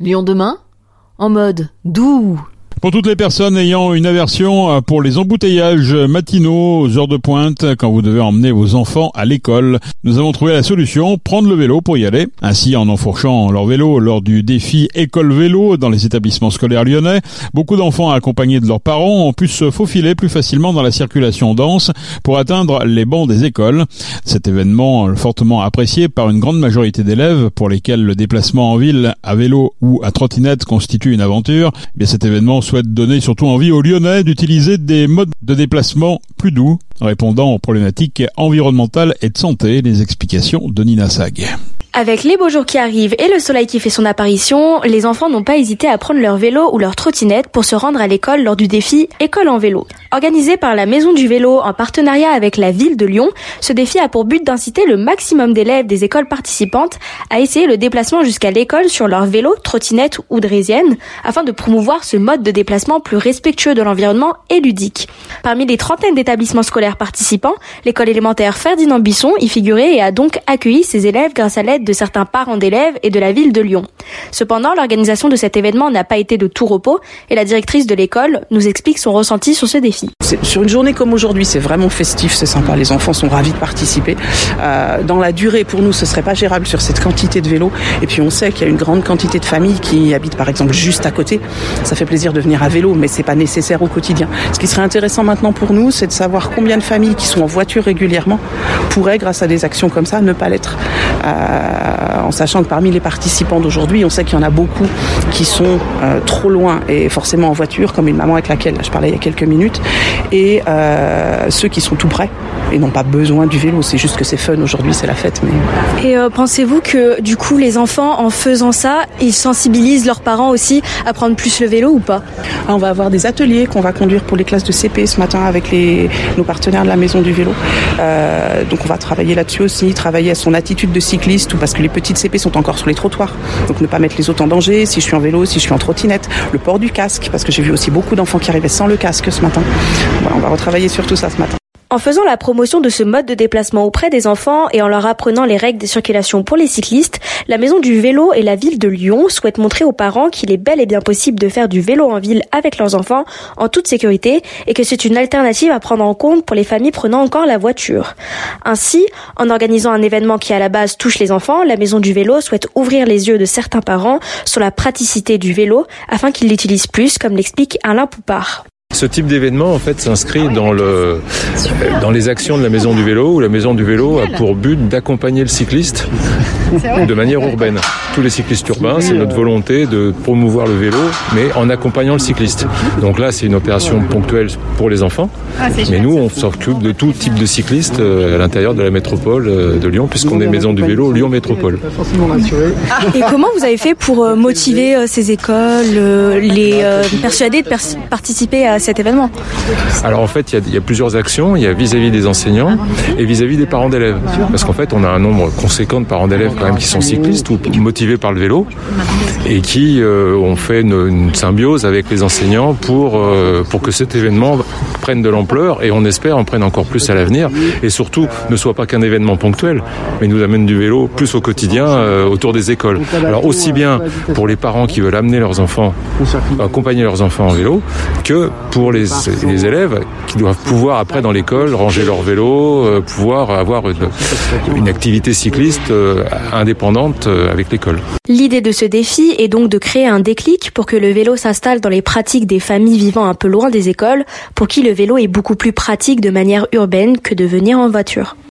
Lyon demain? En mode doux pour toutes les personnes ayant une aversion euh, pour les embouteillages matinaux aux heures de pointe quand vous devez emmener vos enfants à l'école, nous avons trouvé la solution, prendre le vélo pour y aller. Ainsi, en enfourchant leur vélo lors du défi école vélo dans les établissements scolaires lyonnais, beaucoup d'enfants accompagnés de leurs parents ont pu se faufiler plus facilement dans la circulation dense pour atteindre les bancs des écoles. Cet événement fortement apprécié par une grande majorité d'élèves pour lesquels le déplacement en ville à vélo ou à trottinette constitue une aventure, mais cet événement souhaite donner surtout envie aux Lyonnais d'utiliser des modes de déplacement plus doux, répondant aux problématiques environnementales et de santé. Les explications de Nina Sag. Avec les beaux jours qui arrivent et le soleil qui fait son apparition, les enfants n'ont pas hésité à prendre leur vélo ou leur trottinette pour se rendre à l'école lors du défi École en vélo. Organisé par la Maison du vélo en partenariat avec la ville de Lyon, ce défi a pour but d'inciter le maximum d'élèves des écoles participantes à essayer le déplacement jusqu'à l'école sur leur vélo, trottinette ou draisienne, afin de promouvoir ce mode de déplacement plus respectueux de l'environnement et ludique. Parmi les trentaines d'établissements scolaires participants, l'école élémentaire Ferdinand Bisson y figurait et a donc accueilli ses élèves grâce à l'aide de certains parents d'élèves et de la ville de Lyon. Cependant, l'organisation de cet événement n'a pas été de tout repos et la directrice de l'école nous explique son ressenti sur ce défi. Sur une journée comme aujourd'hui, c'est vraiment festif, c'est sympa, les enfants sont ravis de participer. Euh, dans la durée, pour nous, ce serait pas gérable sur cette quantité de vélos. Et puis on sait qu'il y a une grande quantité de familles qui habitent par exemple juste à côté. Ça fait plaisir de venir à vélo, mais c'est pas nécessaire au quotidien. Ce qui serait intéressant maintenant pour nous, c'est de savoir combien de familles qui sont en voiture régulièrement pourraient, grâce à des actions comme ça, ne pas l'être. Euh, en sachant que parmi les participants d'aujourd'hui, on sait qu'il y en a beaucoup qui sont euh, trop loin et forcément en voiture, comme une maman avec laquelle je parlais il y a quelques minutes, et euh, ceux qui sont tout près et n'ont pas besoin du vélo. C'est juste que c'est fun aujourd'hui, c'est la fête. Mais... Et pensez-vous que du coup les enfants, en faisant ça, ils sensibilisent leurs parents aussi à prendre plus le vélo ou pas? Ah, On va avoir des ateliers qu'on va conduire pour les classes de CP ce matin avec les, nos partenaires de la Maison du Vélo. donc on va travailler là-dessus aussi, travailler à son attitude de cycliste parce que les petites CP sont encore sur les trottoirs. Donc ne pas mettre les autres en danger, si je suis en vélo, si je suis en trottinette, le port du casque, parce que j'ai vu aussi beaucoup d'enfants qui arrivaient sans le casque ce matin. on va retravailler sur tout ça ce matin. En faisant la promotion de ce mode de déplacement auprès des enfants et en leur apprenant les règles de circulation pour les cyclistes, la Maison du Vélo et la ville de Lyon souhaitent montrer aux parents qu'il est bel et bien possible de faire du vélo en ville avec leurs enfants en toute sécurité et que c'est une alternative à prendre en compte pour les familles prenant encore la voiture. Ainsi, en organisant un événement qui à la base touche les enfants, la Maison du Vélo souhaite ouvrir les yeux de certains parents sur la praticité du vélo afin qu'ils l'utilisent plus, comme l'explique Alain Poupard. Ce type d'événement en fait s'inscrit dans le dans les actions de la Maison du Vélo où la Maison du Vélo a pour but d'accompagner le cycliste de manière urbaine. Tous les cyclistes urbains, c'est notre volonté de promouvoir le vélo, mais en accompagnant le cycliste. Donc là, c'est une opération ponctuelle pour les enfants, ah, mais nous, on s'occupe de tout type de cyclistes euh, à l'intérieur de la métropole euh, de Lyon, puisqu'on est Maison du Vélo Lyon Métropole. Et comment vous avez fait pour euh, motiver ces écoles, les persuader de participer à cet événement Alors en fait, il y, a plusieurs actions. Il y a vis-à-vis des enseignants et vis-à-vis des parents d'élèves. Parce qu'en fait, on a un nombre conséquent de parents d'élèves quand même qui sont cyclistes ou motivés par le vélo et qui euh, ont fait une, symbiose avec les enseignants pour, euh, pour que cet événement prenne de l'ampleur et on espère en prenne encore plus à l'avenir et surtout ne soit pas qu'un événement ponctuel, mais nous amène du vélo plus au quotidien euh, autour des écoles. Alors aussi bien pour les parents qui veulent amener leurs enfants, accompagner leurs enfants en vélo, que pour les, élèves qui doivent pouvoir après dans l'école ranger leur vélo, euh, pouvoir avoir une, une activité cycliste euh, indépendante euh, avec l'école. L'idée de ce défi est donc de créer un déclic pour que le vélo s'installe dans les pratiques des familles vivant un peu loin des écoles, pour qui le vélo est beaucoup plus pratique de manière urbaine que de venir en voiture.